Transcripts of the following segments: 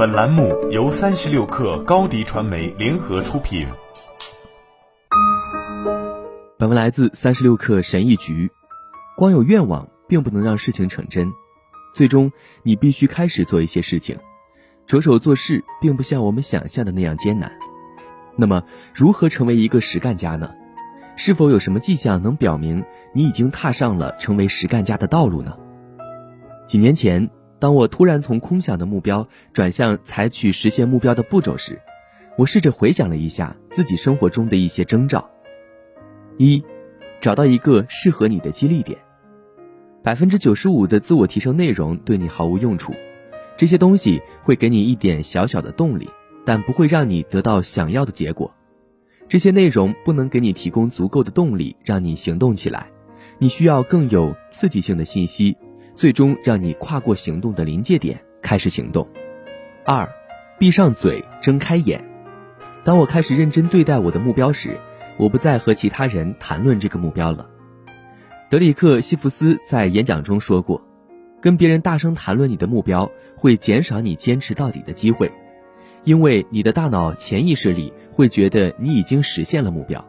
本栏目由三十六氪高低传媒联合出品。本文来自三十六氪神译局。光有愿望并不能让事情成真，最终你必须开始做一些事情。着手做事并不像我们想象的那样艰难。那么，如何成为一个实干家呢？是否有什么迹象能表明你已经踏上了成为实干家的道路呢？几年前，当我突然从空想的目标转向采取实现目标的步骤时，我试着回想了一下自己生活中的一些征兆：一，找到一个适合你的激励点。百分之九十五的自我提升内容对你毫无用处，这些东西会给你一点小小的动力，但不会让你得到想要的结果。这些内容不能给你提供足够的动力，让你行动起来。你需要更有刺激性的信息，最终让你跨过行动的临界点，开始行动。二，闭上嘴，睁开眼。当我开始认真对待我的目标时，我不再和其他人谈论这个目标了。德里克·西弗斯在演讲中说过：“跟别人大声谈论你的目标，会减少你坚持到底的机会。”因为你的大脑潜意识里会觉得你已经实现了目标，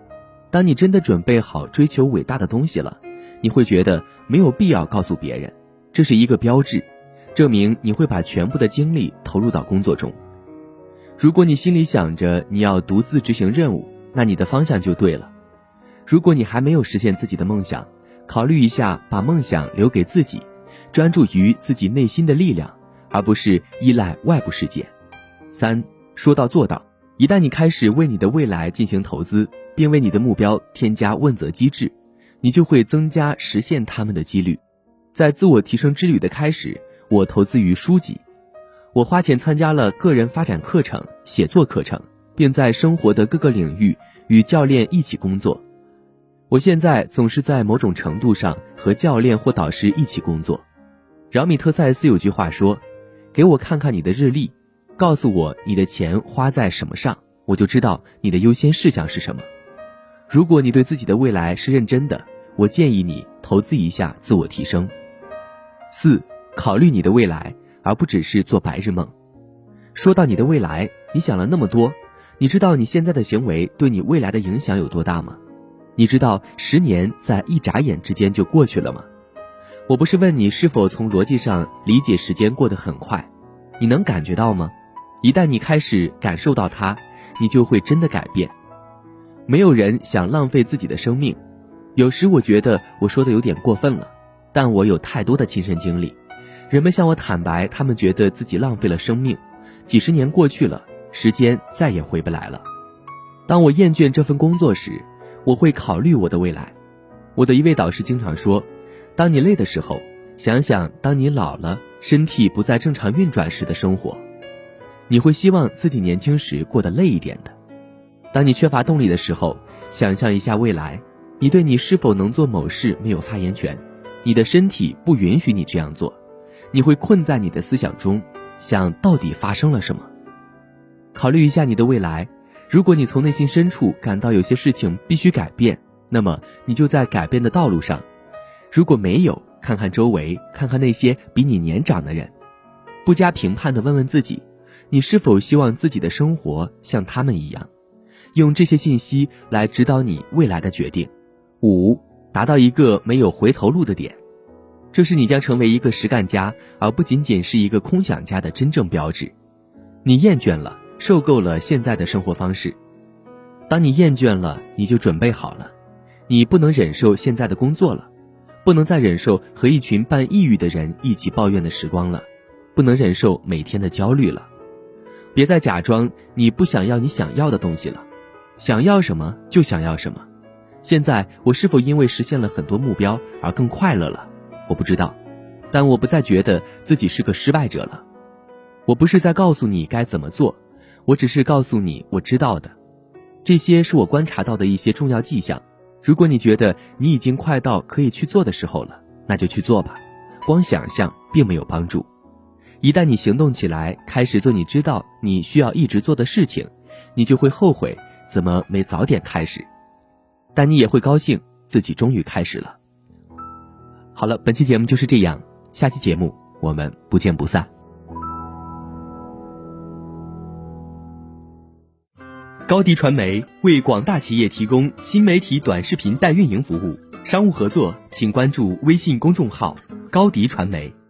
当你真的准备好追求伟大的东西了，你会觉得没有必要告诉别人，这是一个标志，证明你会把全部的精力投入到工作中。如果你心里想着你要独自执行任务，那你的方向就对了。如果你还没有实现自己的梦想，考虑一下把梦想留给自己，专注于自己内心的力量，而不是依赖外部世界。三说到做到，一旦你开始为你的未来进行投资，并为你的目标添加问责机制，你就会增加实现他们的几率。在自我提升之旅的开始，我投资于书籍，我花钱参加了个人发展课程、写作课程，并在生活的各个领域与教练一起工作。我现在总是在某种程度上和教练或导师一起工作。饶米特塞斯有句话说：“给我看看你的日历。”告诉我你的钱花在什么上，我就知道你的优先事项是什么。如果你对自己的未来是认真的，我建议你投资一下自我提升。四，考虑你的未来，而不只是做白日梦。说到你的未来，你想了那么多，你知道你现在的行为对你未来的影响有多大吗？你知道十年在一眨眼之间就过去了吗？我不是问你是否从逻辑上理解时间过得很快，你能感觉到吗？一旦你开始感受到它，你就会真的改变。没有人想浪费自己的生命。有时我觉得我说的有点过分了，但我有太多的亲身经历。人们向我坦白，他们觉得自己浪费了生命。几十年过去了，时间再也回不来了。当我厌倦这份工作时，我会考虑我的未来。我的一位导师经常说：“当你累的时候，想想当你老了，身体不再正常运转时的生活。”你会希望自己年轻时过得累一点的。当你缺乏动力的时候，想象一下未来，你对你是否能做某事没有发言权，你的身体不允许你这样做，你会困在你的思想中，想到底发生了什么。考虑一下你的未来，如果你从内心深处感到有些事情必须改变，那么你就在改变的道路上；如果没有，看看周围，看看那些比你年长的人，不加评判的问问自己。你是否希望自己的生活像他们一样？用这些信息来指导你未来的决定。五，达到一个没有回头路的点，这是你将成为一个实干家，而不仅仅是一个空想家的真正标志。你厌倦了，受够了现在的生活方式。当你厌倦了，你就准备好了。你不能忍受现在的工作了，不能再忍受和一群半抑郁的人一起抱怨的时光了，不能忍受每天的焦虑了。别再假装你不想要你想要的东西了，想要什么就想要什么。现在我是否因为实现了很多目标而更快乐了？我不知道，但我不再觉得自己是个失败者了。我不是在告诉你该怎么做，我只是告诉你我知道的。这些是我观察到的一些重要迹象。如果你觉得你已经快到可以去做的时候了，那就去做吧。光想象并没有帮助。一旦你行动起来，开始做你知道你需要一直做的事情，你就会后悔怎么没早点开始，但你也会高兴自己终于开始了。好了本期节目就是这样下期节目我们不见不散。高迪传媒为广大企业提供新媒体短视频代运营服务商务合作请关注微信公众号高迪传媒。